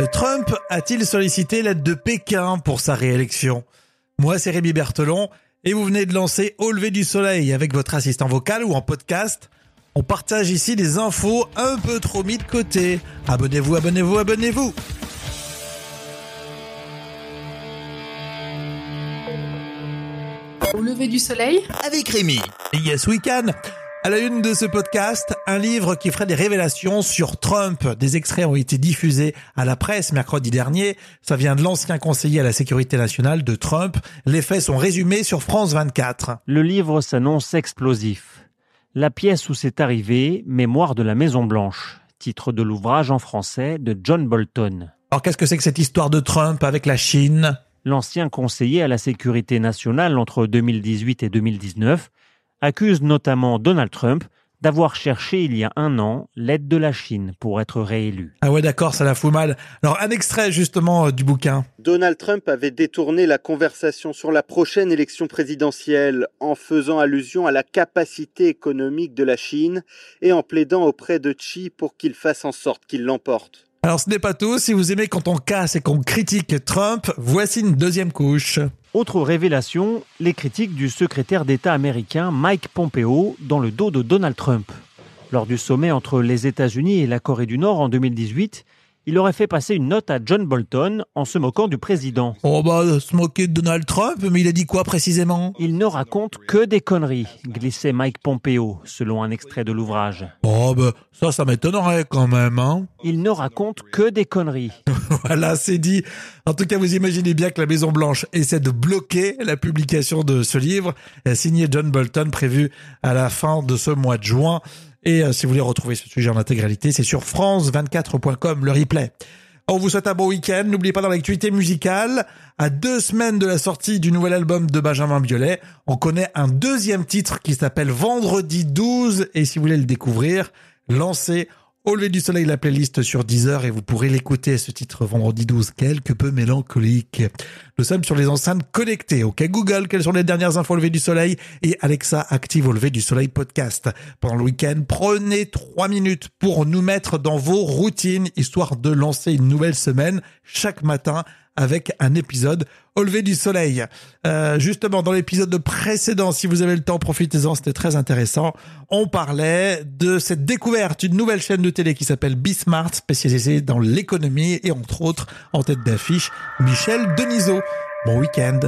Euh, Trump a-t-il sollicité l'aide de Pékin pour sa réélection? Moi, c'est Rémi Berthelon et vous venez de lancer Au lever du soleil avec votre assistant vocal ou en podcast. On partage ici des infos un peu trop mis de côté. Abonnez-vous, abonnez-vous, abonnez-vous. Au lever du soleil? Avec Rémi. Yes Weekend. À la une de ce podcast, un livre qui ferait des révélations sur Trump. Des extraits ont été diffusés à la presse mercredi dernier. Ça vient de l'ancien conseiller à la sécurité nationale de Trump. Les faits sont résumés sur France 24. Le livre s'annonce explosif. La pièce où c'est arrivé, Mémoire de la Maison Blanche, titre de l'ouvrage en français de John Bolton. Alors qu'est-ce que c'est que cette histoire de Trump avec la Chine? L'ancien conseiller à la sécurité nationale entre 2018 et 2019 accuse notamment Donald Trump d'avoir cherché il y a un an l'aide de la Chine pour être réélu. Ah ouais d'accord, ça la fout mal. Alors un extrait justement euh, du bouquin. Donald Trump avait détourné la conversation sur la prochaine élection présidentielle en faisant allusion à la capacité économique de la Chine et en plaidant auprès de Xi pour qu'il fasse en sorte qu'il l'emporte. Alors ce n'est pas tout, si vous aimez quand on casse et qu'on critique Trump, voici une deuxième couche. Autre révélation, les critiques du secrétaire d'État américain Mike Pompeo dans le dos de Donald Trump. Lors du sommet entre les États-Unis et la Corée du Nord en 2018, il aurait fait passer une note à John Bolton en se moquant du président. Oh bah, se moquer de Donald Trump, mais il a dit quoi précisément? Il ne raconte que des conneries, glissait Mike Pompeo, selon un extrait de l'ouvrage. Oh bah, ça, ça m'étonnerait quand même, hein Il ne raconte que des conneries. voilà, c'est dit. En tout cas, vous imaginez bien que la Maison Blanche essaie de bloquer la publication de ce livre, signé John Bolton, prévu à la fin de ce mois de juin. Et euh, si vous voulez retrouver ce sujet en intégralité, c'est sur france24.com, le replay. On vous souhaite un bon week-end. N'oubliez pas dans l'actualité musicale, à deux semaines de la sortie du nouvel album de Benjamin Biolay, on connaît un deuxième titre qui s'appelle Vendredi 12. Et si vous voulez le découvrir, lancez au lever du soleil, la playlist sur Deezer et vous pourrez l'écouter, ce titre vendredi 12, quelque peu mélancolique. Nous sommes sur les enceintes connectées. Ok, Google, quelles sont les dernières infos au lever du soleil? Et Alexa, active au lever du soleil podcast. Pendant le week-end, prenez trois minutes pour nous mettre dans vos routines, histoire de lancer une nouvelle semaine chaque matin avec un épisode au lever du soleil. Euh, justement, dans l'épisode précédent, si vous avez le temps, profitez-en, c'était très intéressant. On parlait de cette découverte, une nouvelle chaîne de télé qui s'appelle Bismart, spécialisée dans l'économie et entre autres en tête d'affiche Michel Denisot. Bon week-end